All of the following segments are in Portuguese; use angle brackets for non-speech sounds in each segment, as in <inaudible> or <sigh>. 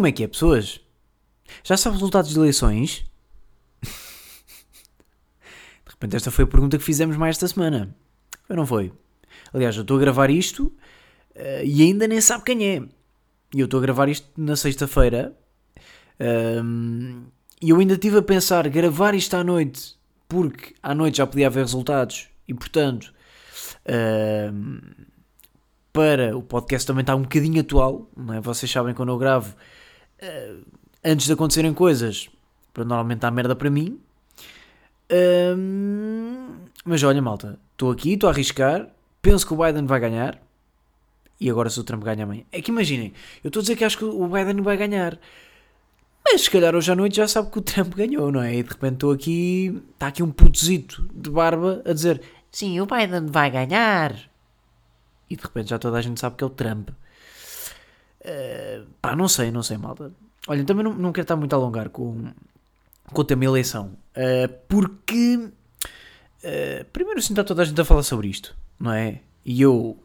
Como é que é, pessoas? Já sabe os resultados de eleições? de repente, esta foi a pergunta que fizemos mais esta semana. Foi não foi? Aliás, eu estou a gravar isto uh, e ainda nem sabe quem é. E eu estou a gravar isto na sexta-feira. Um, e eu ainda estive a pensar gravar isto à noite, porque à noite já podia haver resultados e, portanto, um, para o podcast também está um bocadinho atual, não é? Vocês sabem quando eu gravo uh, antes de acontecerem coisas, normalmente dar merda para mim. Um, mas olha, malta, estou aqui, estou a arriscar, penso que o Biden vai ganhar. E agora se o Trump ganha amanhã. É que imaginem, eu estou a dizer que acho que o Biden vai ganhar. Mas se calhar hoje à noite já sabe que o Trump ganhou, não é? E de repente estou aqui, está aqui um putozito de barba a dizer Sim, o Biden vai ganhar e de repente já toda a gente sabe que é o Trump. Uh, pá, não sei, não sei, malta. Olha, também não, não quero estar muito a alongar com, com o tema eleição, uh, porque uh, primeiro sinto a toda a gente a falar sobre isto, não é? E eu,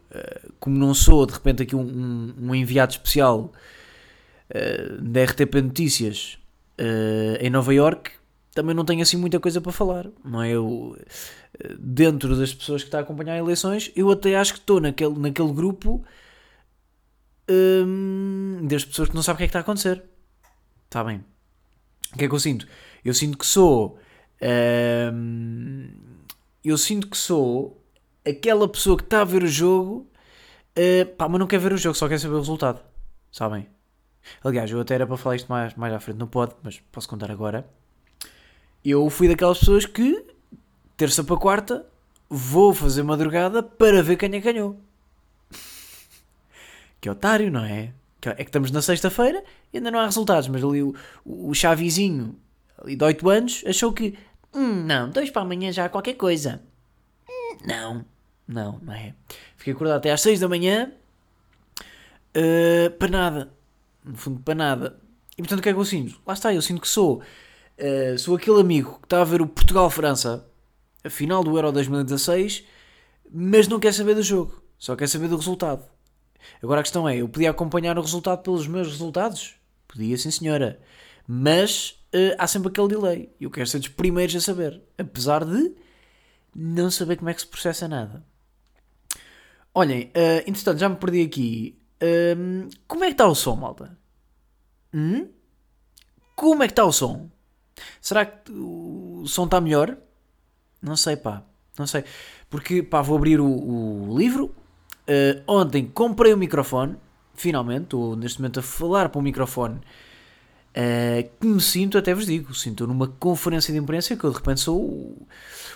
como não sou de repente aqui um, um, um enviado especial da RTP Notícias em Nova York, também não tenho assim muita coisa para falar, não é? Eu, dentro das pessoas que está a acompanhar eleições, eu até acho que estou naquele, naquele grupo hum, das pessoas que não sabem o que é que está a acontecer. Está bem? O que é que eu sinto? Eu sinto que sou. Hum, eu sinto que sou aquela pessoa que está a ver o jogo, uh, pá, mas não quer ver o jogo, só quer saber o resultado. Sabem? Aliás, eu até era para falar isto mais, mais à frente, não pode, mas posso contar agora. Eu fui daquelas pessoas que terça para quarta, vou fazer madrugada para ver quem é que ganhou. Que otário, não é? É que estamos na sexta-feira e ainda não há resultados, mas ali o, o Chavizinho, ali de 8 anos, achou que hum, não, dois para amanhã já há qualquer coisa. Hum, não, não, não é? Fiquei acordado até às 6 da manhã uh, para nada. No fundo, para nada. E portanto, o que é que eu sinto? Lá está, eu sinto que sou, uh, sou aquele amigo que está a ver o Portugal-França a final do Euro 2016, mas não quer saber do jogo, só quer saber do resultado. Agora a questão é: eu podia acompanhar o resultado pelos meus resultados? Podia, sim, senhora. Mas uh, há sempre aquele delay. Eu quero ser dos primeiros a saber. Apesar de não saber como é que se processa nada. Olhem, uh, entretanto, já me perdi aqui. Uh, como é que está o som, malta? Hum? Como é que está o som? Será que o som está melhor? Não sei, pá. Não sei. Porque, pá, vou abrir o, o livro. Uh, ontem comprei o microfone. Finalmente. Estou neste momento a falar para o microfone. Uh, que me sinto, até vos digo, sinto numa conferência de imprensa que eu de repente sou o,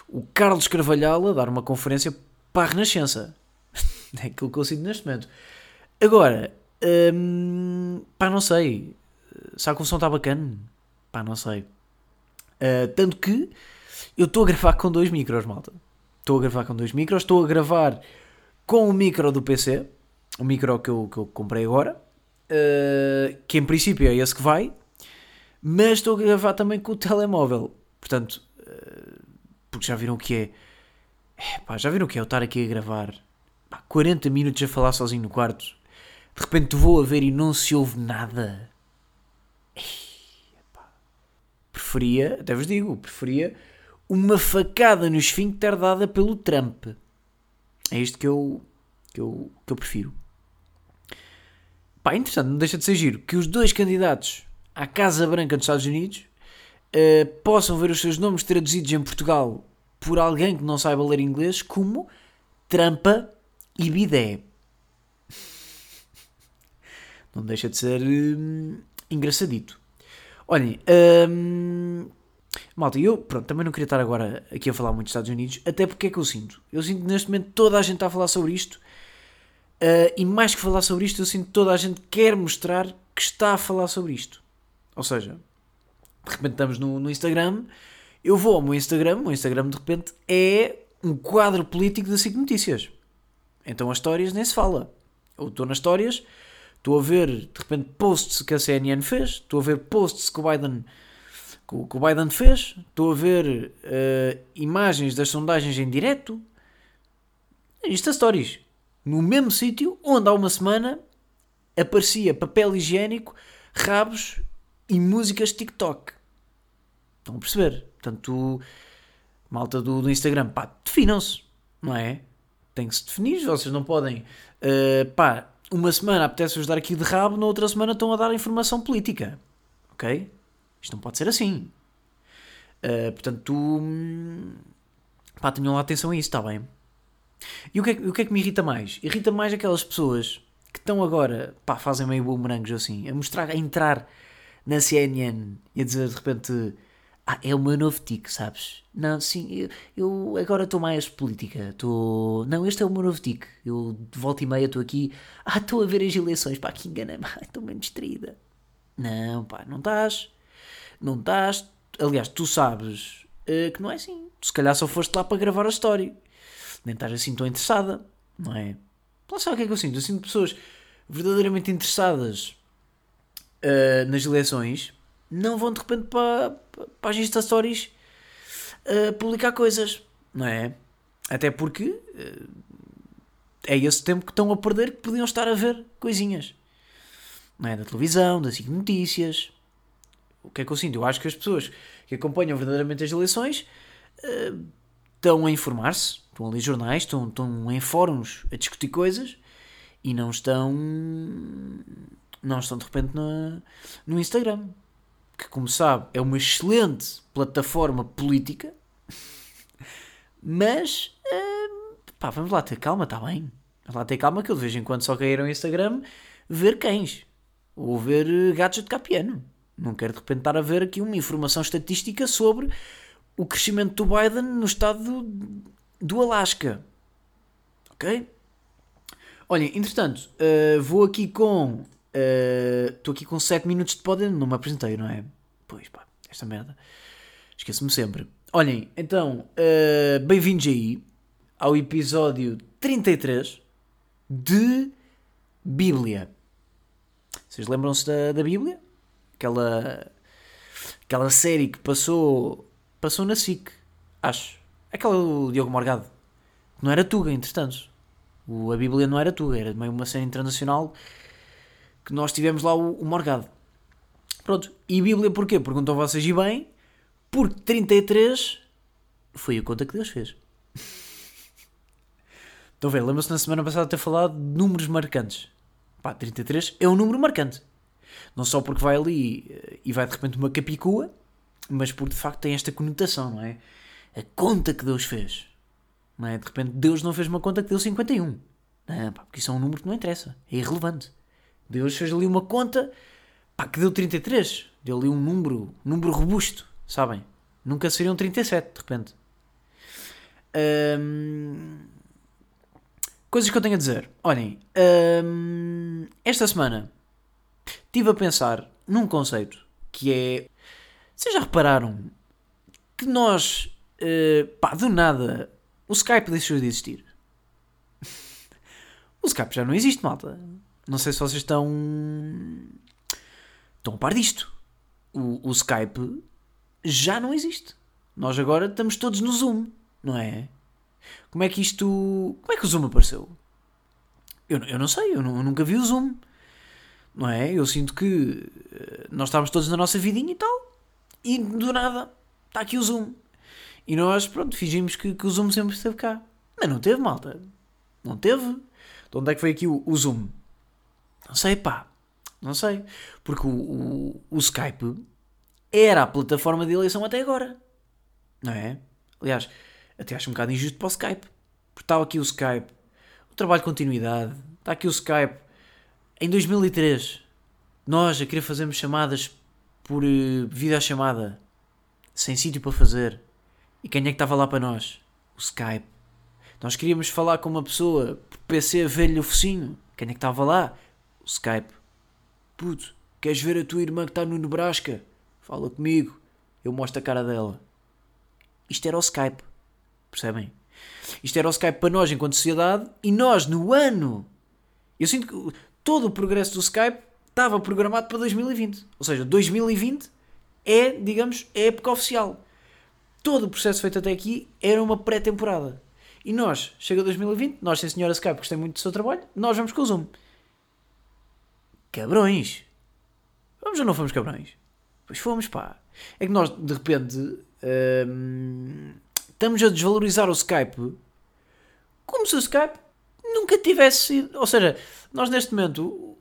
o Carlos Carvalhal a dar uma conferência para a Renascença. <laughs> é aquilo que eu sinto neste momento. Agora, um, pá, não sei. Sabe que o som está bacana? Pá, não sei. Uh, tanto que eu estou a gravar com dois micros, malta. Estou a gravar com dois micros. Estou a gravar com o micro do PC. O micro que eu, que eu comprei agora. Uh, que em princípio é esse que vai. Mas estou a gravar também com o telemóvel. Portanto, uh, porque já viram o que é. é pá, já viram o que é eu estar aqui a gravar pá, 40 minutos a falar sozinho no quarto. De repente vou a ver e não se ouve nada. Preferia, até vos digo, preferia uma facada no esfíncter dada pelo Trump. É isto que eu, que eu, que eu prefiro. Pá, interessante, não deixa de ser giro que os dois candidatos à Casa Branca dos Estados Unidos uh, possam ver os seus nomes traduzidos em Portugal por alguém que não saiba ler inglês como Trampa e Bidé. Não deixa de ser uh, engraçadito. Olhem, uh, Malta, eu pronto, também não queria estar agora aqui a falar muito dos Estados Unidos, até porque é que eu sinto? Eu sinto que neste momento toda a gente está a falar sobre isto, uh, e mais que falar sobre isto, eu sinto que toda a gente quer mostrar que está a falar sobre isto. Ou seja, de repente estamos no, no Instagram, eu vou ao meu Instagram, o meu Instagram de repente é um quadro político da SIC Notícias. Então as histórias nem se fala. Eu estou nas histórias, estou a ver de repente posts que a CNN fez, estou a ver posts que o Biden que o, que o Biden fez. Estou a ver uh, imagens das sondagens em direto. Isto é stories. No mesmo sítio onde há uma semana aparecia papel higiênico rabos e músicas TikTok. Estão a perceber? Portanto, malta do, do Instagram, pá, definam-se, não é? Tem que se definir, vocês não podem, uh, pá, uma semana apetece-vos dar aqui de rabo, na outra semana estão a dar informação política, ok? Isto não pode ser assim. Uh, portanto, tu, hum, pá, tenham lá atenção a isso, está bem? E o que, é, o que é que me irrita mais? Irrita mais aquelas pessoas que estão agora, pá, fazem meio bumerangues assim, a mostrar, a entrar na CNN e a dizer de repente, ah, é o meu novo tique, sabes? Não, sim, eu, eu agora estou mais política, estou... Não, este é o meu novo tique, eu de volta e meia estou aqui, ah, estou a ver as eleições, pá, que engana-me, <laughs> estou bem distraída. Não, pá, não estás, não estás, aliás, tu sabes uh, que não é assim, se calhar só foste lá para gravar a história nem estás assim tão interessada, não é? Lá sabe o que é que eu sinto? Eu sinto pessoas verdadeiramente interessadas uh, nas eleições não vão de repente para, para as Insta Stories uh, publicar coisas, não é? Até porque uh, é esse tempo que estão a perder que podiam estar a ver coisinhas. Não é? Da televisão, das notícias. O que é que eu sinto? Eu acho que as pessoas que acompanham verdadeiramente as eleições uh, estão a informar-se, estão a ler jornais, estão, estão em fóruns a discutir coisas e não estão. não estão de repente no, no Instagram. Que, como sabe, é uma excelente plataforma política, <laughs> mas. Uh, pá, vamos lá ter calma, está bem. Vamos lá ter calma que eu de vez em quando só caíram no Instagram ver cães ou ver gatos de capiano. Não quero de repente estar a ver aqui uma informação estatística sobre o crescimento do Biden no estado do Alasca. Ok? Olhem, entretanto, uh, vou aqui com. Estou uh, aqui com 7 minutos de poder, não me apresentei, não é? Pois pá, esta merda. Esqueço-me sempre. Olhem, então, uh, bem-vindos aí ao episódio 33 de Bíblia. Vocês lembram-se da, da Bíblia? Aquela, aquela série que passou, passou na SIC, acho. Aquela do Diogo Morgado. Não era Tuga, entretanto. O, a Bíblia não era Tuga, era meio uma cena internacional que nós tivemos lá o, o Morgado. Pronto. E Bíblia porquê? Perguntam vocês e bem. Porque 33 foi a conta que Deus fez. <laughs> Estão a ver? Lembra-se na semana passada de ter falado de números marcantes. Pá, 33 é um número marcante. Não só porque vai ali eh, e vai de repente uma capicua, mas porque de facto tem esta conotação, não é? a conta que Deus fez. Não é? De repente Deus não fez uma conta que deu 51. Não, pá, porque isso é um número que não interessa. É irrelevante. Deus fez ali uma conta pá, que deu 33. Deu ali um número, número robusto, sabem? Nunca seriam 37, de repente. Hum, coisas que eu tenho a dizer. Olhem, hum, esta semana estive a pensar num conceito que é. Vocês já repararam que nós Uh, pá, do nada, o Skype deixou de existir. <laughs> o Skype já não existe, malta. Não sei se vocês estão. estão a par disto. O, o Skype já não existe. Nós agora estamos todos no Zoom, não é? Como é que isto. Como é que o Zoom apareceu? Eu, eu não sei, eu, eu nunca vi o Zoom. Não é? Eu sinto que eh, nós estávamos todos na nossa vidinha e tal, e do nada está aqui o Zoom. E nós, pronto, fingimos que, que o Zoom sempre esteve cá. Mas não teve, malta. Não teve. De onde é que foi aqui o, o Zoom? Não sei, pá. Não sei. Porque o, o, o, Skype era a plataforma de eleição até agora. Não é? Aliás, até acho um bocado injusto para o Skype. Porque estava aqui o Skype. O trabalho de continuidade. Está aqui o Skype. Em 2003, nós a querer fazermos chamadas por uh, videochamada. Sem sítio para fazer. E quem é que estava lá para nós? O Skype. Nós queríamos falar com uma pessoa por PC a ver-lhe o focinho. Quem é que estava lá? O Skype. Puto, queres ver a tua irmã que está no Nebraska? Fala comigo. Eu mostro a cara dela. Isto era o Skype. Percebem? Isto era o Skype para nós enquanto sociedade e nós no ano. Eu sinto que todo o progresso do Skype estava programado para 2020. Ou seja, 2020 é, digamos, a época oficial todo o processo feito até aqui era uma pré-temporada. E nós, chega 2020, nós, sem senhora Skype, gostei muito do seu trabalho, nós vamos com o Zoom. Cabrões. Vamos ou não fomos cabrões? Pois fomos, pá. É que nós, de repente, hum, estamos a desvalorizar o Skype como se o Skype nunca tivesse sido. Ou seja, nós neste momento,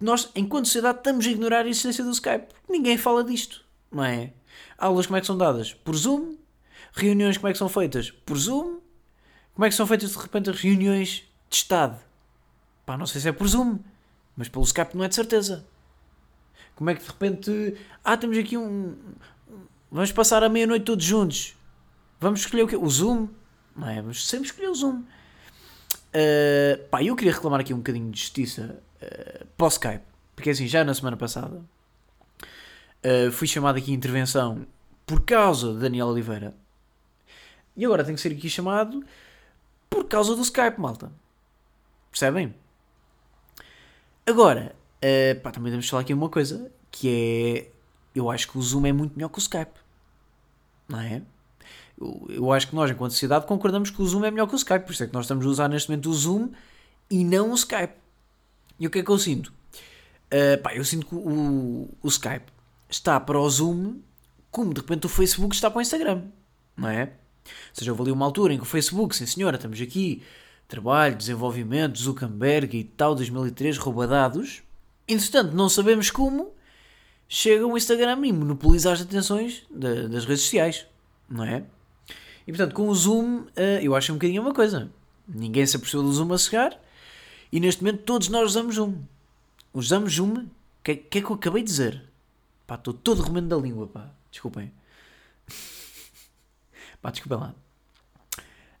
nós, enquanto sociedade, estamos a ignorar a existência do Skype. Ninguém fala disto, não é? Aulas como é que são dadas? Por Zoom. Reuniões como é que são feitas? Por Zoom. Como é que são feitas de repente as reuniões de Estado? Pá, não sei se é por Zoom, mas pelo Skype não é de certeza. Como é que de repente. Ah, temos aqui um. Vamos passar a meia-noite todos juntos. Vamos escolher o quê? O Zoom? Não é? Vamos sempre escolher o Zoom. Uh, pá, eu queria reclamar aqui um bocadinho de justiça uh, para o Skype. Porque assim, já na semana passada uh, fui chamado aqui em intervenção por causa de Daniel Oliveira. E agora tenho que ser aqui chamado por causa do Skype, malta. Percebem? Agora, uh, pá, também temos falar aqui uma coisa, que é... Eu acho que o Zoom é muito melhor que o Skype. Não é? Eu, acho que nós, enquanto sociedade, concordamos que o Zoom é melhor que o Skype. Por isso é que nós estamos a usar neste momento o Zoom e não o Skype. E o que é que eu sinto? Uh, pá, eu sinto que o, o Skype está para o Zoom como de repente o Facebook está para o Instagram. Não é? Ou seja, houve ali uma altura em que o Facebook, sim senhora, estamos aqui, trabalho, desenvolvimento, Zuckerberg e tal, 2003, roubadados. Entretanto, não sabemos como chega o Instagram e monopoliza as atenções das redes sociais, não é? E portanto, com o Zoom, eh, eu acho um bocadinho uma coisa. Ninguém se apercebeu do Zoom a chegar e neste momento todos nós usamos Zoom. Usamos Zoom. O que, que, é que eu acabei de dizer? Pá, estou todo remendo da língua, pá. Desculpem. <laughs> pá, desculpem lá.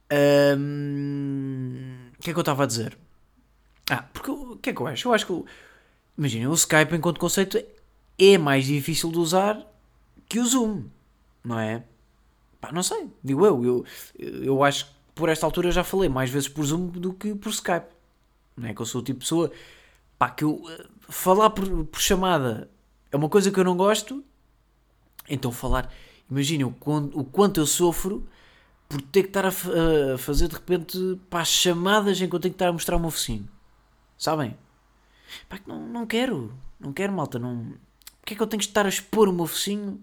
O um, que é que eu estava a dizer? Ah, porque o que é que eu acho? Eu acho que, imaginem, o Skype enquanto conceito é mais difícil de usar que o Zoom, não é? Pá, não sei, digo eu, eu. Eu acho que por esta altura já falei mais vezes por Zoom do que por Skype. Não é que eu sou o tipo de pessoa. Pá, que eu. Eh, falar por, por chamada é uma coisa que eu não gosto. Então falar. Imaginem o, o quanto eu sofro por ter que estar a, a fazer de repente pá, chamadas em que eu tenho que estar a mostrar o meu focinho. Sabem? Pá, não, não quero. Não quero, malta. Não... Porquê é que eu tenho que estar a expor o meu focinho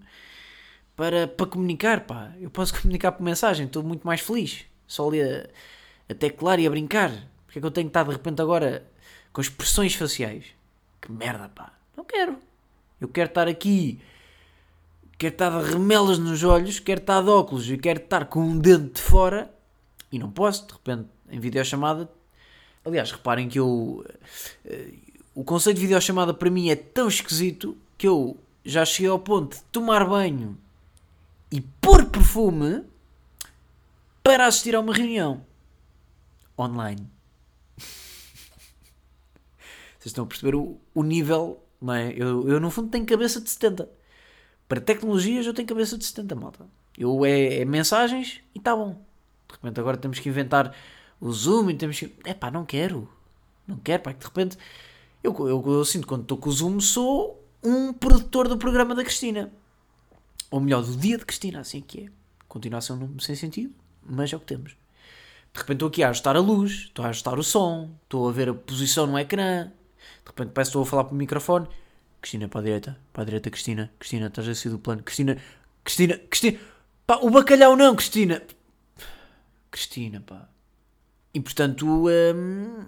para, para comunicar, pá? Eu posso <laughs> comunicar por mensagem. Estou muito mais feliz. Só ali a, a teclar e a brincar. Porquê é que eu tenho que estar de repente agora com expressões faciais? Que merda, pá. Não quero. Eu quero estar aqui quero estar de remelas nos olhos, quero estar de óculos e quero estar com um dente de fora e não posso, de repente, em videochamada. Aliás, reparem que eu. Uh, o conceito de videochamada para mim é tão esquisito que eu já cheguei ao ponto de tomar banho e pôr perfume para assistir a uma reunião online. <laughs> Vocês estão a perceber o, o nível, não é? Eu, eu, no fundo, tenho cabeça de 70. Para tecnologias eu tenho cabeça de 70, malta. Eu é, é mensagens e está bom. De repente agora temos que inventar o Zoom e temos que. É pá, não quero. Não quero, pá, que de repente. Eu, eu, eu sinto quando estou com o Zoom sou um produtor do programa da Cristina. Ou melhor, do dia de Cristina, assim que é. Continuação nome sem sentido, mas é o que temos. De repente estou aqui a ajustar a luz, estou a ajustar o som, estou a ver a posição no ecrã. De repente parece que estou a falar para o microfone. Cristina para a direita, para a direita, Cristina, Cristina, estás a sair do plano, Cristina, Cristina, Cristina, pá, o bacalhau não, Cristina, Cristina, pá. E portanto, hum,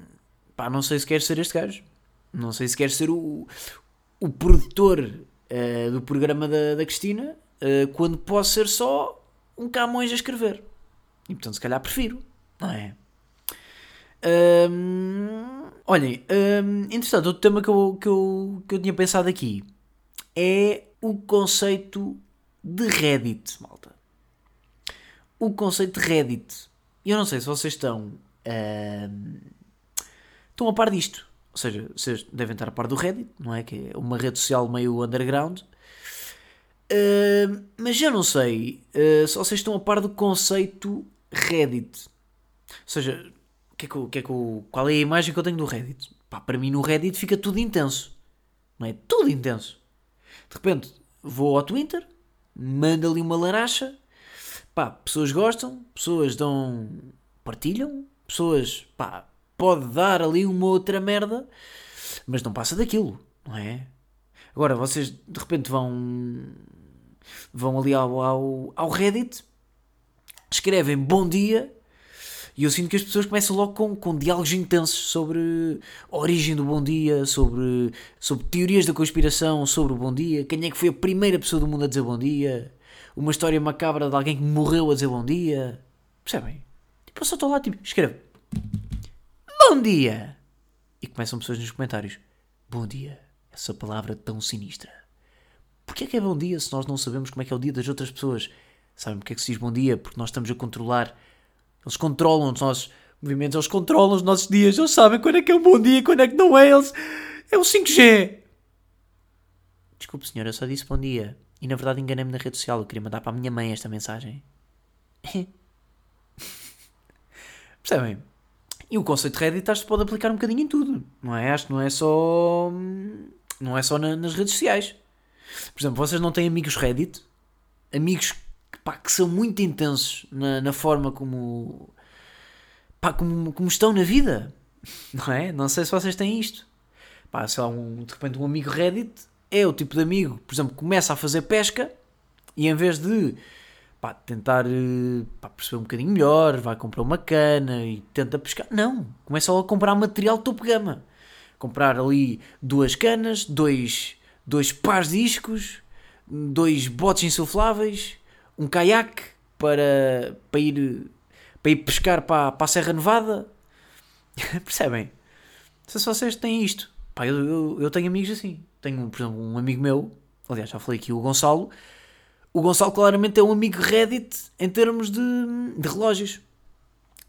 pá, não sei se queres ser este gajo, não sei se queres ser o, o produtor uh, do programa da, da Cristina, uh, quando posso ser só um Camões a escrever. E portanto, se calhar prefiro, não é? Um, olhem, um, interessante, outro tema que eu, que, eu, que eu tinha pensado aqui é o conceito de Reddit, malta. O conceito de Reddit. Eu não sei se vocês estão. Um, estão a par disto. Ou seja, vocês devem estar a par do Reddit, não é? Que é uma rede social meio underground. Uh, mas eu não sei uh, se vocês estão a par do conceito Reddit. Ou seja, que é que, que é que qual é a imagem que eu tenho do Reddit? Pá, para mim no Reddit fica tudo intenso. Não é? Tudo intenso. De repente vou ao Twitter, mando ali uma laracha, pá, pessoas gostam, pessoas dão. partilham, pessoas, pá, pode dar ali uma outra merda, mas não passa daquilo, não é? Agora, vocês de repente vão, vão ali ao, ao, ao Reddit, escrevem bom dia, e eu sinto que as pessoas começam logo com, com diálogos intensos sobre a origem do bom dia, sobre, sobre teorias da conspiração sobre o bom dia, quem é que foi a primeira pessoa do mundo a dizer bom dia, uma história macabra de alguém que morreu a dizer bom dia. Percebem? Tipo, eu só estou lá, tipo, escrevo Bom dia! E começam pessoas nos comentários. Bom dia. Essa palavra tão sinistra. Porquê é que é bom dia se nós não sabemos como é que é o dia das outras pessoas? Sabem porque é que se diz bom dia? Porque nós estamos a controlar. Eles controlam os nossos movimentos, eles controlam os nossos dias, eles sabem quando é que é um bom dia, quando é que não é. Eles... É o 5G! Desculpe, senhora, eu só disse bom dia. E na verdade enganei-me na rede social. Eu queria mandar para a minha mãe esta mensagem. <laughs> Percebem? E o conceito de Reddit acho que pode aplicar um bocadinho em tudo. Não é? Acho que não é só. Não é só na, nas redes sociais. Por exemplo, vocês não têm amigos Reddit? Amigos pá, que são muito intensos na, na forma como, pá, como. como estão na vida. <laughs> Não é? Não sei se vocês têm isto. Pá, sei lá, um, de repente um amigo Reddit é o tipo de amigo, por exemplo, começa a fazer pesca e em vez de pá, tentar eh, pá, perceber um bocadinho melhor, vai comprar uma cana e tenta pescar, não, começa a comprar material topo gama. Comprar ali duas canas, dois, dois pares de discos, dois botes insufláveis, um caiaque para, para, ir, para ir pescar para, para a Serra Nevada. <laughs> Percebem? Se vocês têm isto. Pá, eu, eu, eu tenho amigos assim. Tenho, por exemplo, um amigo meu, aliás, já falei aqui, o Gonçalo. O Gonçalo claramente é um amigo Reddit em termos de, de relógios.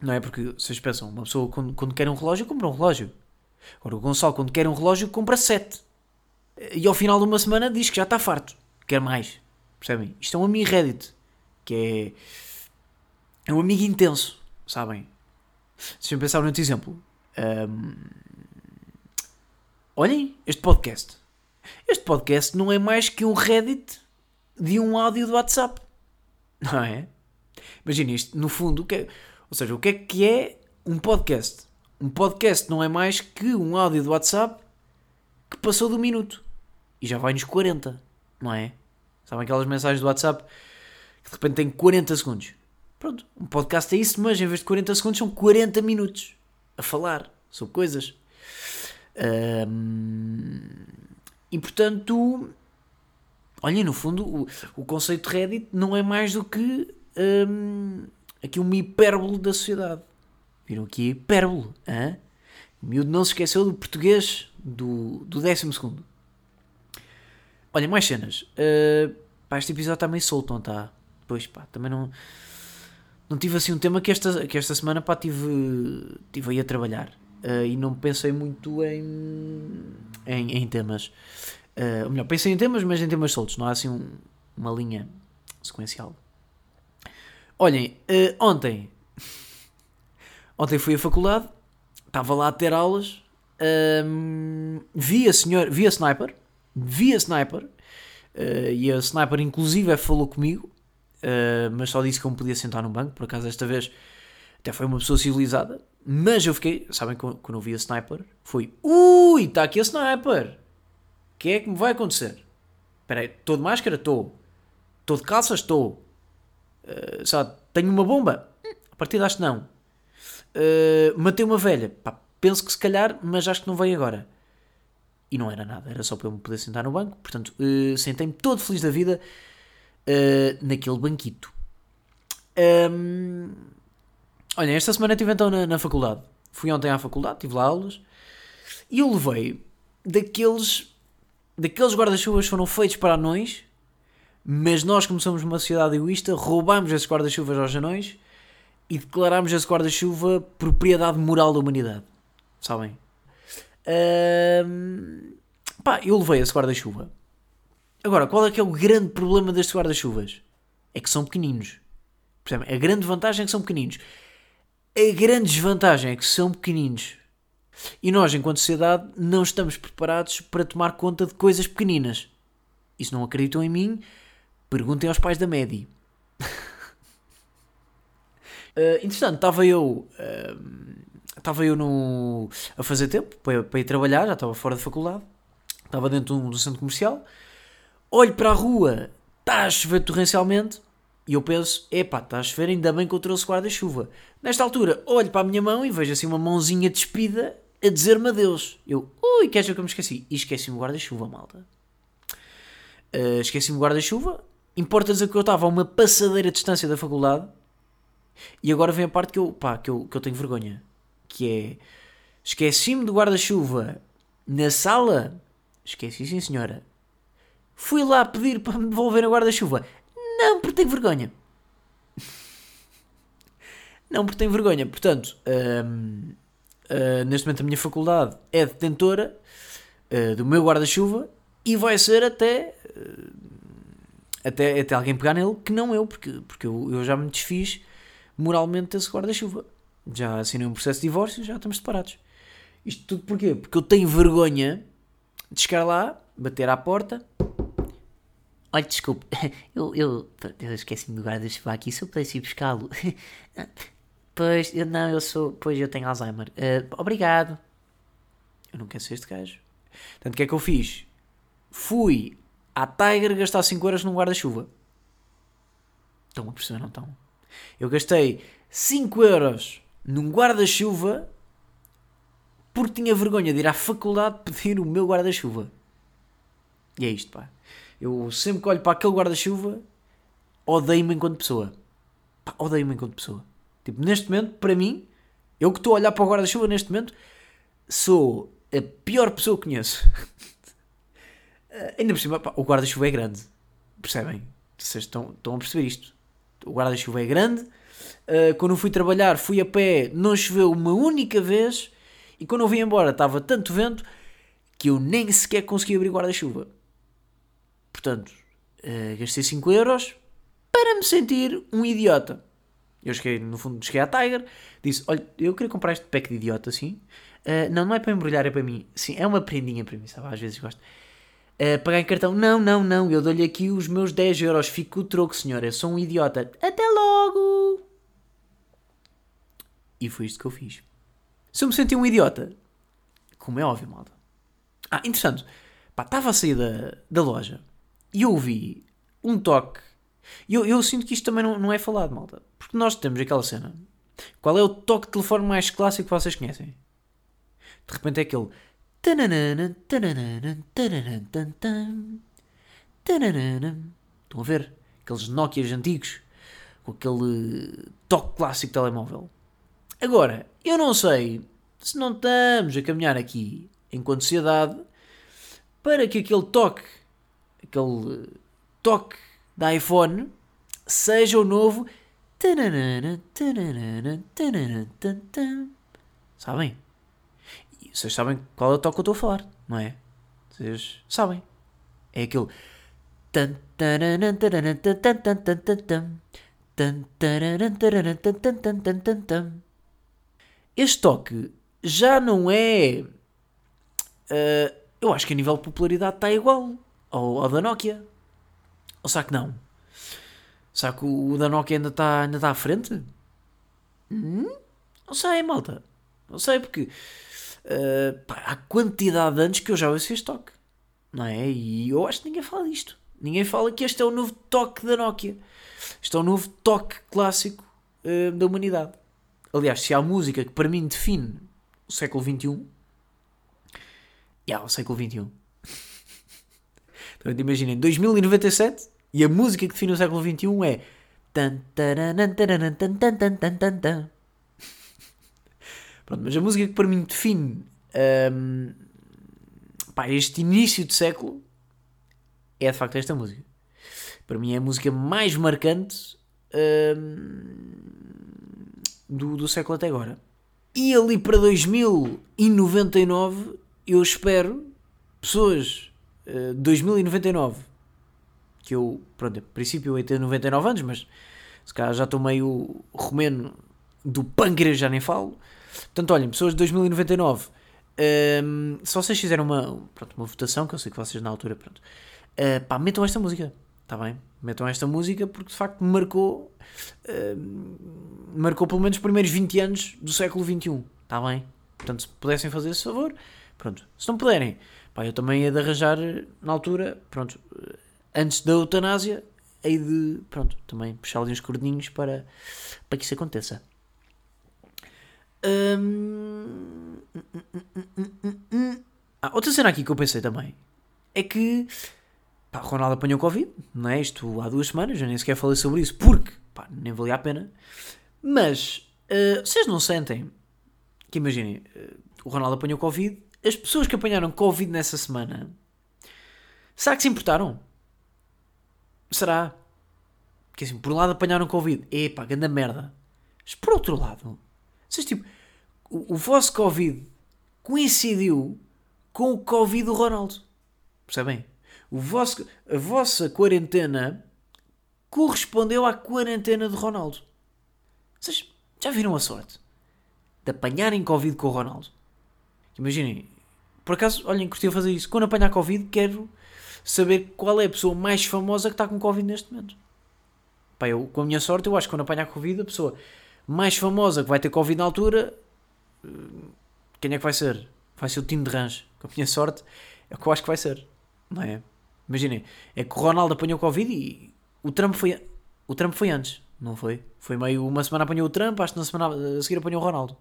Não é? Porque vocês pensam, uma pessoa quando, quando quer um relógio, compra um relógio. Agora, o Gonçalo, quando quer um relógio, compra sete. E ao final de uma semana diz que já está farto. Quer mais. Percebem? Isto é um amigo Reddit. Que é. É um amigo intenso. Sabem? Deixa-me pensar num outro exemplo. Um, olhem este podcast. Este podcast não é mais que um Reddit de um áudio do WhatsApp. <laughs> Não é? Imagina isto, no fundo, o que é, ou seja, o que é que é um podcast? Um podcast não é mais que um áudio do WhatsApp que passou do minuto e já vai nos 40, não é? Sabem aquelas mensagens do WhatsApp que de repente tem 40 segundos? Pronto, um podcast é isso, mas em vez de 40 segundos são 40 minutos a falar sobre coisas. E portanto, olhem, no fundo, o, o conceito de Reddit não é mais do que aqui uma hipérbole da sociedade. Viram aqui a hipérbole? Hein? O miúdo não se esqueceu do português do, do décimo segundo. Olha, mais cenas. Uh, pá, este episódio está meio solto, não está? Pois pá, também não. Não tive assim um tema que esta, que esta semana pá, tive, tive aí a trabalhar. Uh, e não pensei muito em, em, em temas. Uh, ou melhor, pensei em temas, mas em temas soltos, não há assim um, uma linha sequencial. Olhem, uh, ontem, <laughs> ontem fui à faculdade, estava lá a ter aulas, um, vi a senhor, vi a sniper, vi a sniper, uh, e a sniper inclusive falou comigo, mas só disse que eu me podia sentar no banco, por acaso esta vez até foi uma pessoa civilizada, mas eu fiquei, sabem, quando eu vi a sniper, foi ui, está aqui a sniper. O que é que me vai acontecer? Espera aí, estou de máscara? Estou. Estou de calças? Estou. Uh, sabe, tenho uma bomba? A partir de acho que não. Uh, matei uma velha? Pá, penso que se calhar, mas acho que não veio agora. E não era nada, era só para eu me poder sentar no banco. Portanto, uh, sentei-me todo feliz da vida uh, naquele banquito. Um, Olha, esta semana estive então na, na, faculdade. Fui ontem à faculdade, tive lá aulas. E eu levei daqueles. Daqueles guarda-chuvas foram feitos para anões, mas nós, como somos uma sociedade egoísta, roubámos esses guarda-chuvas aos anões e declarámos esse guarda-chuva propriedade moral da humanidade. Sabem? Pá, eu levei esse guarda-chuva. Agora, qual é que é o grande problema destes guarda-chuvas? É que são pequeninos. Percebem? A grande vantagem é que são pequeninos. A grande desvantagem é que são pequeninos. E nós, enquanto sociedade, não estamos preparados para tomar conta de coisas pequeninas. E se não acreditam em mim, perguntem aos pais da Medi. <laughs> uh, entretanto, estava eu. Uh, estava eu no, a fazer tempo para, para ir trabalhar, já estava fora da faculdade. Estava dentro de um, centro comercial. Olho para a rua, está a chover torrencialmente. E eu penso, epá, está a chover, ainda bem que eu trouxe guarda-chuva. Nesta altura, olho para a minha mão e vejo assim uma mãozinha despida a dizer-me adeus. Eu, ui, queres ver que eu me esqueci? E esqueci-me o guarda-chuva, malta. Uh, esqueci-me o guarda-chuva. Importa dizer que eu estava a uma passadeira distância da faculdade. E agora vem a parte que eu, pá, que eu, que eu tenho vergonha. Que é, esqueci-me do guarda-chuva na sala. Esqueci, sim senhora. Fui lá pedir para me devolver o guarda-chuva. Não, porque tenho vergonha. <laughs> Não, porque tenho vergonha. Portanto, hum, uh, neste momento a minha faculdade é detentora uh, do meu guarda-chuva e vai ser até, uh, até, até alguém pegar nele que não eu, porque, porque eu, eu já me desfiz moralmente desse guarda-chuva. Já assinei um processo de divórcio já estamos separados. Isto tudo porquê? Porque eu tenho vergonha de chegar lá, bater à porta Olha, desculpe, <laughs> eu, eu, eu esqueci-me do guarda-chuva aqui, se eu pudesse ir buscá-lo. <laughs> pois, eu, não, eu sou, pois eu tenho Alzheimer. Uh, obrigado. Eu não quero ser este gajo. Portanto, o que é que eu fiz? Fui à Tiger gastar 5 euros num guarda-chuva. Estão a perceber, não estão? Eu gastei 5 euros num guarda-chuva porque tinha vergonha de ir à faculdade <laughs> pedir o meu guarda-chuva. E é isto, pá. Eu sempre que olho para aquele guarda-chuva, odeio-me enquanto pessoa. Pá, odeio-me enquanto pessoa. Tipo, neste momento, para mim, eu que estou a olhar para o guarda-chuva neste momento, sou a pior pessoa que conheço. <laughs> ainda por cima, pá, o guarda-chuva é grande. Percebem? Vocês estão, estão a perceber isto. O guarda-chuva é grande. Uh, quando fui trabalhar, fui a pé, não choveu uma única vez. E quando eu vim embora, estava tanto vento que eu nem sequer consegui abrir guarda-chuva. Portanto, uh, gastei 5 euros para me sentir um idiota. Eu cheguei, no fundo, cheguei à Tiger, disse: Olha, eu queria comprar este pack de idiota assim. Uh, não, não é para embrulhar, é para mim. Sim, é uma prendinha para mim, sabe? Às vezes gosto. Uh, pagar em cartão, não, não, não, eu dou-lhe aqui os meus 10 euros, fico o troco, senhora, eu sou um idiota. Até logo! E foi isto que eu fiz. Se eu me senti um idiota, como é óbvio, malta. Ah, interessante. Estava a sair da, da loja e eu ouvi um toque. E eu, eu sinto que isto também não, não é falado, malta. Porque nós temos aquela cena. Qual é o toque de telefone mais clássico que vocês conhecem? De repente é aquele. Estão a ver? Aqueles Nokias antigos com aquele toque clássico de telemóvel. Agora, eu não sei se não estamos a caminhar aqui, enquanto sociedade, para que aquele toque aquele toque da iPhone seja o novo. Sabem? E vocês sabem qual é o toque que eu estou a falar, não é? Vocês sabem. É aquele. Este toque já não é. Uh, eu acho que a nível de popularidade está igual ou, ou da Nokia. Ou será que não? Será que o, o da Nokia ainda está ainda tá à frente? Hum? Não sei, malta. Não sei porque uh, pá, há quantidade de anos que eu já ouço este toque. Não é? E eu acho que ninguém fala disto. Ninguém fala que este é o novo toque da Nokia. Este é o novo toque clássico uh, da humanidade. Aliás, se há música que para mim define o século XXI, é o século XXI. Portanto, imaginem, 2097 e a música que define o século XXI é. Pronto, mas a música que para mim define um, pá, este início de século é de facto esta música. Para mim é a música mais marcante um, do, do século até agora. E ali para 2099 eu espero pessoas 2099, eh, que eu, pronto, a princípio eu ia ter 99 anos, mas se calhar já estou meio romeno do pâncreas, já nem falo. Portanto, olhem, pessoas de 2099, um, ehm, se vocês fizerem uma, pronto, uma votação, que eu sei que vocês na altura, pronto, uh, pá, metam esta música, está bem? Metam esta música porque de facto marcou, uh, marcou pelo menos os primeiros 20 anos do século XXI, está bem? Portanto, se pudessem fazer esse favor, pronto. Se não puderem, Pá, eu também ia de arranjar na altura, pronto, antes da eutanásia, hei de, pronto, também puxar ali uns cordinhos para, para que isso aconteça. Hum, ah, outra cena aqui que eu pensei também é que pá, Ronaldo apanhou Covid, não é? Isto há duas semanas, eu nem sequer falei sobre isso porque pá, nem valia a pena. Mas uh, vocês não sentem que imaginem, uh, o Ronaldo apanhou Covid, as pessoas que apanharam Covid nessa semana, será que se importaram? Será? Que assim, por um lado apanharam Covid, epá, grande merda. Mas por outro lado, vocês tipo, o, o vosso Covid coincidiu com o Covid do Ronaldo. Percebem? Vosso, a vossa quarentena correspondeu à quarentena de Ronaldo. Vocês já viram a sorte de apanharem Covid com o Ronaldo? Imaginem, por acaso, olhem, curti fazer isso. Quando apanhar Covid, quero saber qual é a pessoa mais famosa que está com Covid neste momento. Pá, eu, com a minha sorte, eu acho que quando apanhar Covid, a pessoa mais famosa que vai ter Covid na altura, eh, quem é que vai ser? Vai ser o time de Range. Com a minha sorte, é o que eu acho que vai ser. Não é? Imaginem, é que o Ronaldo apanhou Covid e o Trump foi, o Trump foi antes, não foi? Foi meio uma semana apanhou o Trump, acho que na semana a seguir apanhou o Ronaldo.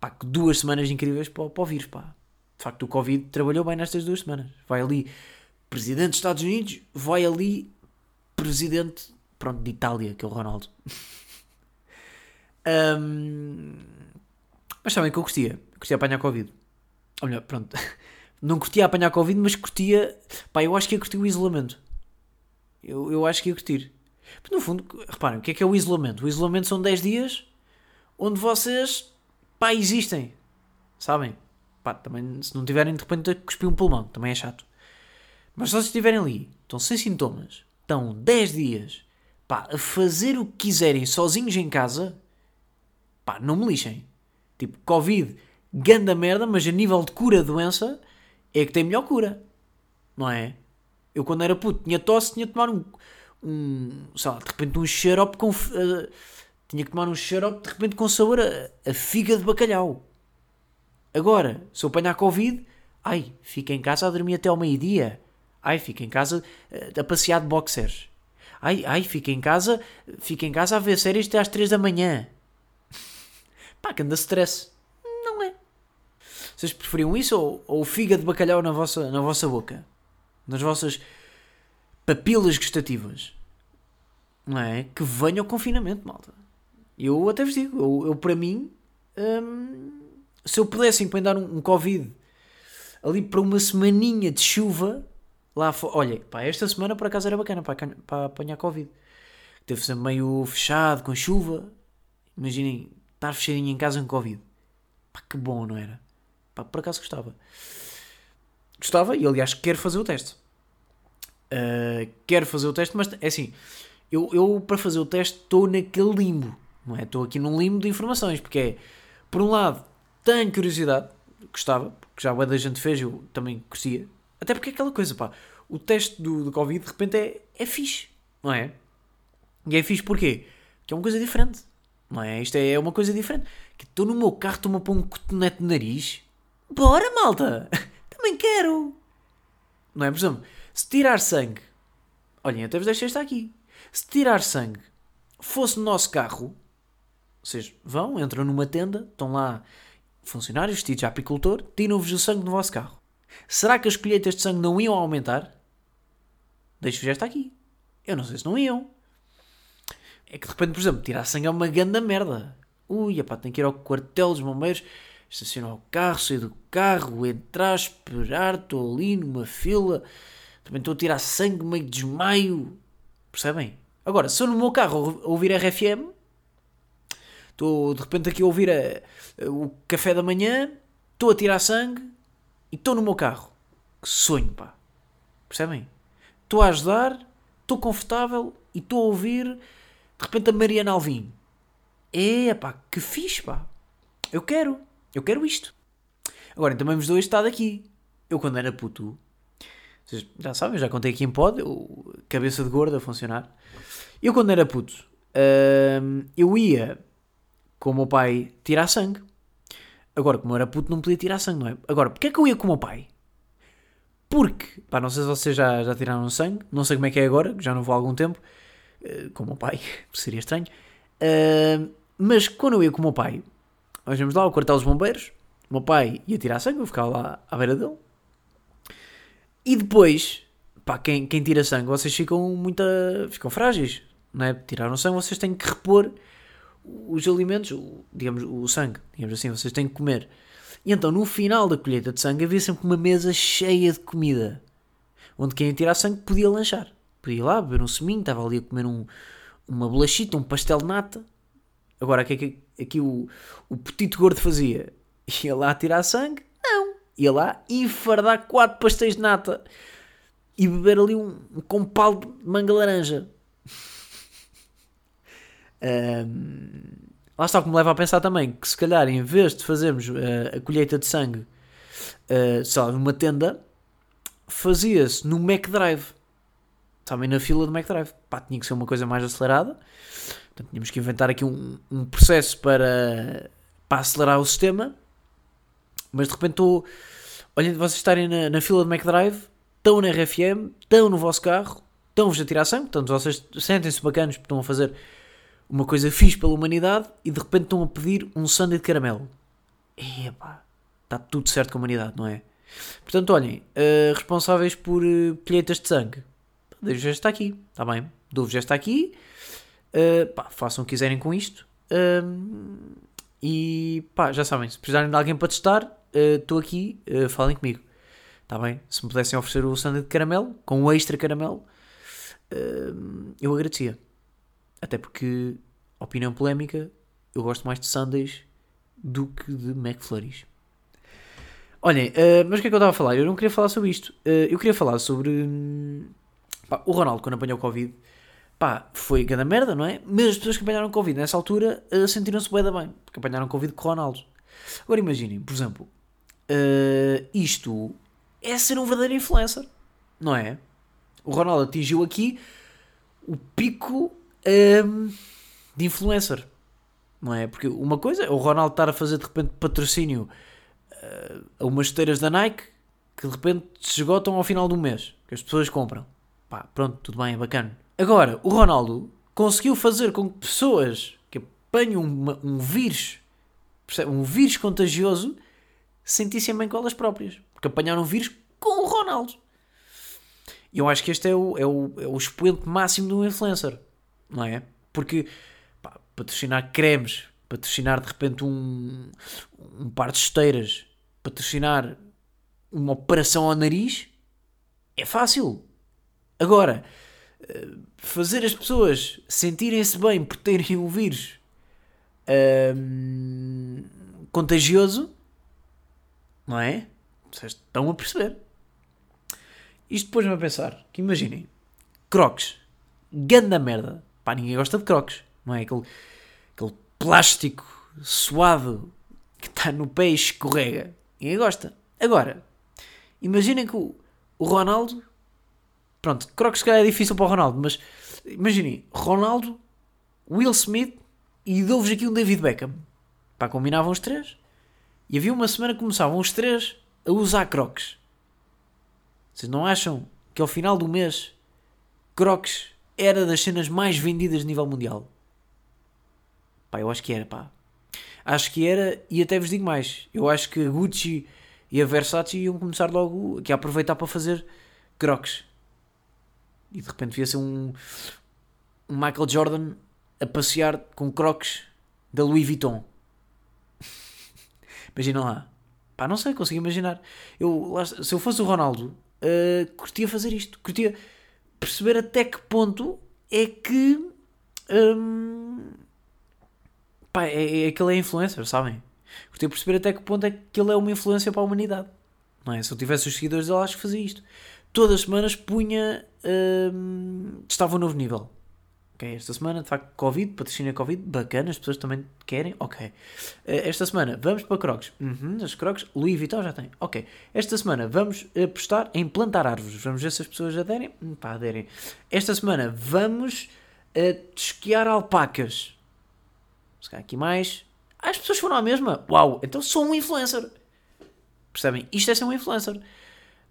Pá, duas semanas incríveis para, para o vírus, pá. De facto, o Covid trabalhou bem nestas duas semanas. Vai ali presidente dos Estados Unidos, vai ali presidente, pronto, de Itália, que é o Ronaldo. <laughs> um, mas sabem que eu curtia, curtia apanhar Covid. Ou melhor, pronto, <laughs> não curtia apanhar Covid, mas curtia, pá, eu acho que ia curtir o isolamento. Eu, eu acho que ia curtir. Porque no fundo, reparem, o que é que é o isolamento? O isolamento são 10 dias onde vocês, pá, existem. Sabem? Pá, também, se não tiverem de repente a cuspir um pulmão, também é chato. Mas se vocês estiverem ali, estão sem sintomas, estão 10 dias pá, a fazer o que quiserem sozinhos em casa, pá, não me lixem. Tipo, Covid, ganda merda, mas a nível de cura doença é que tem melhor cura. Não é? Eu quando era puto tinha tosse, tinha de tomar um, um sei lá, de repente um xarope com. Uh, tinha que tomar um xarope de repente com sabor a, a figa de bacalhau. Agora, se eu apanhar Covid, ai, fica em casa a dormir até ao meio-dia. Ai, fica em casa uh, a passear de boxers. Ai, ai, fica em casa, fica em casa a ver séries até às 3 da manhã. <laughs> Pá, que anda stress. Vocês preferiam isso ou, ou figa de bacalhau na vossa, na vossa boca? Nas vossas papilas gustativas? Não é? Que venha o confinamento, malta. Eu até vos digo, eu, eu para mim, hum, se eu pudesse encomendar um, um Covid ali para uma semaninha de chuva, lá fora. Olha, pá, esta semana por acaso era bacana para, para apanhar Covid. Teve sempre meio fechado, com chuva. Imaginem estar fechadinho em casa com Covid. Pá, que bom, não era? Pá, por acaso gostava. Gostava e, aliás, quero fazer o teste. Uh, quero fazer o teste, mas é assim. Eu, eu para fazer o teste, estou naquele limbo. Não é? Estou aqui num limbo de informações. Porque é, por um lado, tenho curiosidade. Gostava, porque já a da gente fez, eu também curtia. Até porque é aquela coisa, pá. O teste do, do Covid, de repente, é, é fixe. Não é? E é fixe porquê? Que é uma coisa diferente. Não é? Isto é uma coisa diferente. Que estou no meu carro, estou-me a pôr um cotonete no nariz. Bora, malta! Também quero! Não é? Por exemplo, se tirar sangue. Olhem, até vos deixei estar aqui. Se tirar sangue fosse no nosso carro, vocês vão, entram numa tenda, estão lá funcionários vestidos de apicultor, tiram-vos o sangue do vosso carro. Será que as colheitas de sangue não iam aumentar? Deixo-vos esta aqui. Eu não sei se não iam. É que de repente, por exemplo, tirar sangue é uma grande merda. Ui, pá, tem que ir ao quartel dos bombeiros, estacionar o carro, sair do carro, entrar, esperar, estou ali numa fila, também estou a tirar sangue, meio desmaio. Percebem? Agora, se eu no meu carro ouvir RFM, estou de repente aqui a ouvir a, o café da manhã, estou a tirar sangue e estou no meu carro. Que sonho, pá. Percebem? Estou a ajudar, estou confortável e estou a ouvir de repente a Mariana Alvim. É pá, que fixe pá. Eu quero, eu quero isto. Agora, também vos dou este estado aqui. Eu quando era puto, vocês já sabem, já contei aqui em pod, eu, cabeça de gorda a funcionar. Eu quando era puto, hum, eu ia com o meu pai tirar sangue. Agora, como eu era puto, não podia tirar sangue, não é? Agora, porquê é que eu ia com o meu pai? Porque, pá, não sei se vocês já, já tiraram sangue, não sei como é que é agora, já não vou há algum tempo, uh, com o meu pai, <laughs> seria estranho. Uh, mas quando eu ia com o meu pai, nós íamos lá ao quartel dos bombeiros, o meu pai ia tirar sangue, eu ficava lá à beira dele. E depois, pá, quem, quem tira sangue, vocês ficam muito. ficam frágeis, não é? Tiraram sangue, vocês têm que repor os alimentos, digamos, o sangue, digamos assim, vocês têm que comer. E então, no final da colheita de sangue, havia sempre uma mesa cheia de comida, onde quem ia tirar sangue podia lanchar. Podia ir lá beber um seminho, estava ali a comer um, uma bolachita, um pastel de nata. Agora, o que é que aqui o, o petito gordo fazia? Ia lá tirar sangue? Não. Ia lá e fardar quatro pastéis de nata e beber ali um, um compal de manga laranja. <laughs> um, lá está o que me leva a pensar também que se calhar em vez de fazermos uh, a colheita de sangue uh, sei lá, numa tenda, fazia-se no McDrive. Sabem, na fila do McDrive. Pá, tinha que ser uma coisa mais acelerada. Portanto, tínhamos que inventar aqui um, um processo para, para acelerar o sistema. Mas de repente estou. Olhem, vocês estarem na, na fila do McDrive, estão na RFM, estão no vosso carro, estão-vos a tirar sangue, portanto vocês sentem-se bacanos porque estão a fazer uma coisa fixe pela humanidade e de repente estão a pedir um sundae de caramelo. Epá, está tudo certo com a humanidade, não é? Portanto, olhem, uh, responsáveis por uh, de sangue, dou-vos esta aqui, está bem? Dou-vos esta aqui, uh, pá, façam o que quiserem com isto. Uh, e pá, já sabem, se precisarem de alguém para testar, estou uh, aqui, falem comigo. Está bem? Se me pudessem oferecer o sundae de caramelo, com o extra caramelo, eu agradecia. Até porque, opinião polémica, eu gosto mais de sundaes do que de McFlurries. Olhem, mas o que é que eu estava a falar? Eu não queria falar sobre isto. Eu queria falar sobre hum, pá, o Ronaldo quando apanhou Covid. Pá, foi grande merda, não é? Mas as pessoas que apanharam Covid nessa altura uh, sentiram-se bem bem, porque apanharam Covid com Ronaldo. Agora imaginem, por exemplo, isto é ser um verdadeiro influencer, não é? O Ronaldo atingiu aqui o pico um, de influencer. Não é? Porque uma coisa é o Ronaldo estar a fazer de repente patrocínio uh, a umas esteiras da Nike que de repente se esgotam ao final do mês, que as pessoas compram. Pá, pronto, tudo bem, é bacana. Agora, o Ronaldo conseguiu fazer com que pessoas que apanham uma, um vírus, um vírus contagioso, sentissem bem com elas próprias. Porque apanharam o vírus com o Ronaldo. E eu acho que este é o, é o, é o expoente máximo de um influencer não é? Porque pá, patrocinar cremes, patrocinar de repente um, um par de esteiras, patrocinar uma operação ao nariz é fácil. Agora, fazer as pessoas sentirem-se bem por terem um vírus um, contagioso, não é? Vocês estão a perceber. Isto depois-me a pensar que imaginem, crocs, ganda merda, Pá, ninguém gosta de crocs, não é? Aquele, aquele plástico suado que está no pé e escorrega. Ninguém gosta. Agora, imaginem que o, o Ronaldo. Pronto, crocs se calhar é difícil para o Ronaldo, mas imaginem, Ronaldo, Will Smith e dou-vos aqui um David Beckham. Pá, combinavam os três. E havia uma semana que começavam os três a usar crocs. Vocês não acham que ao final do mês crocs era das cenas mais vendidas a nível mundial. Pá, eu acho que era, pá. Acho que era, e até vos digo mais, eu acho que a Gucci e a Versace iam começar logo aqui a aproveitar para fazer crocs. E de repente via-se um, um Michael Jordan a passear com crocs da Louis Vuitton. <laughs> Imagina lá. Pá, não sei, consigo imaginar. Eu, se eu fosse o Ronaldo, uh, curtia fazer isto. Curtia perceber até que ponto é que. Hum, pá, é, é que ele é influencer, sabem? De perceber até que ponto é que ele é uma influência para a humanidade. Não é? Se eu tivesse os seguidores dele, acho que fazia isto. Todas as semanas punha. Hum, estava um novo nível. Ok, esta semana, de facto, Covid, patrocínio Covid, bacana, as pessoas também querem, ok. Uh, esta semana, vamos para Crocs. Uhum, as Crocs, Louis Vuitton já tem, ok. Esta semana, vamos apostar em plantar árvores. Vamos ver se as pessoas aderem. Hum, pá, aderem. Esta semana, vamos uh, esquiar alpacas. Se calhar aqui mais. Ah, as pessoas foram à mesma. Uau, então sou um influencer. Percebem? Isto é ser um influencer.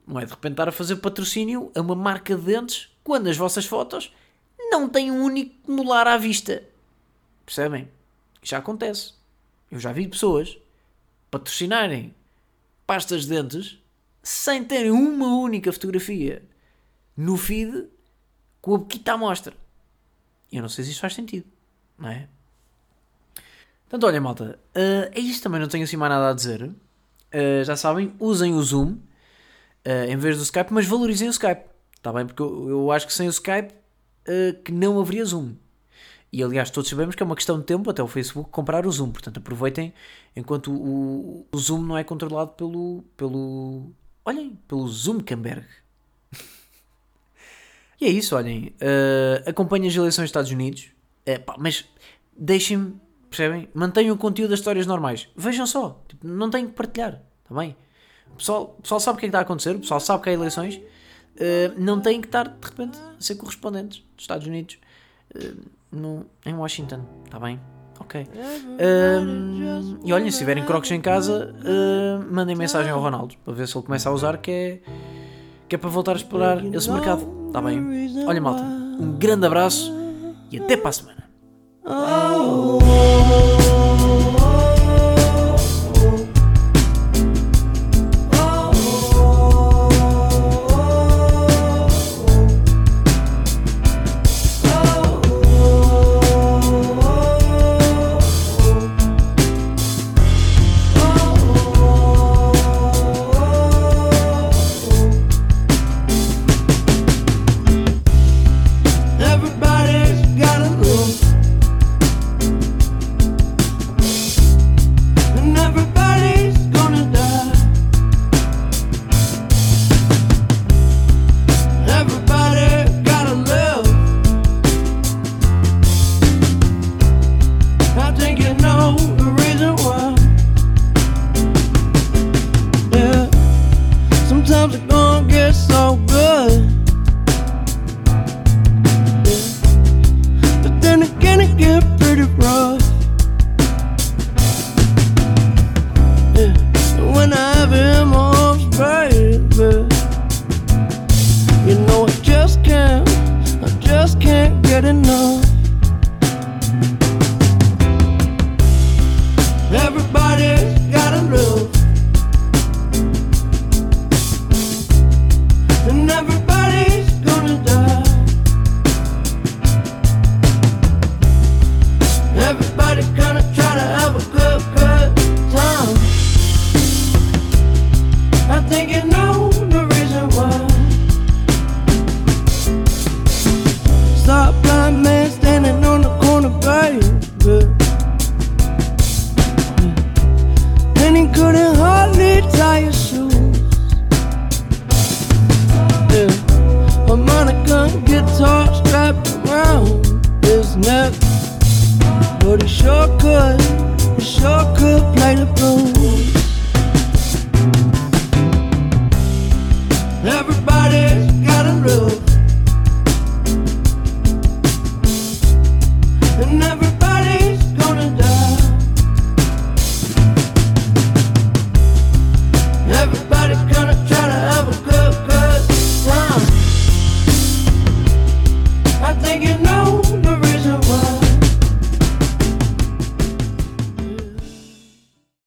Não é de repente estar a fazer patrocínio a uma marca de dentes quando as vossas fotos não têm um único molar à vista. Percebem? Já acontece. Eu já vi pessoas patrocinarem pastas de dentes sem terem uma única fotografia no feed com a boquita à mostra. Eu não sei se isto faz sentido, não é? Portanto, olha, malta, uh, é isto também, não tenho assim mais nada a dizer. Uh, já sabem, usem o Zoom uh, em vez do Skype, mas valorizem o Skype, está bem? Porque eu, eu, acho que sem o Skype que não haveria Zoom. E aliás, todos sabemos que é uma questão de tempo até o Facebook comprar o Zoom, portanto aproveitem enquanto o, o Zoom não é controlado pelo. pelo. olhem, pelo Zoomkenberg. <laughs> e é isso, olhem. acompanhem as eleições dos Estados Unidos, pá, mas deixem-me Percebem? Mantenham o conteúdo das histórias normais. Vejam só. Tipo, não têm que partilhar. Está bem? O pessoal, o pessoal sabe o que é que está a acontecer. O pessoal sabe que há eleições. Uh, não têm que estar, de repente, a ser correspondentes dos Estados Unidos uh, no, em Washington. Está bem? Ok. Uh, e olhem, se tiverem crocs em casa, mandem mensagem ao Ronaldo para ver se ele começa a usar, que é, que é para voltar a explorar esse mercado. Está bem? Olha, malta, um grande abraço e até para a semana.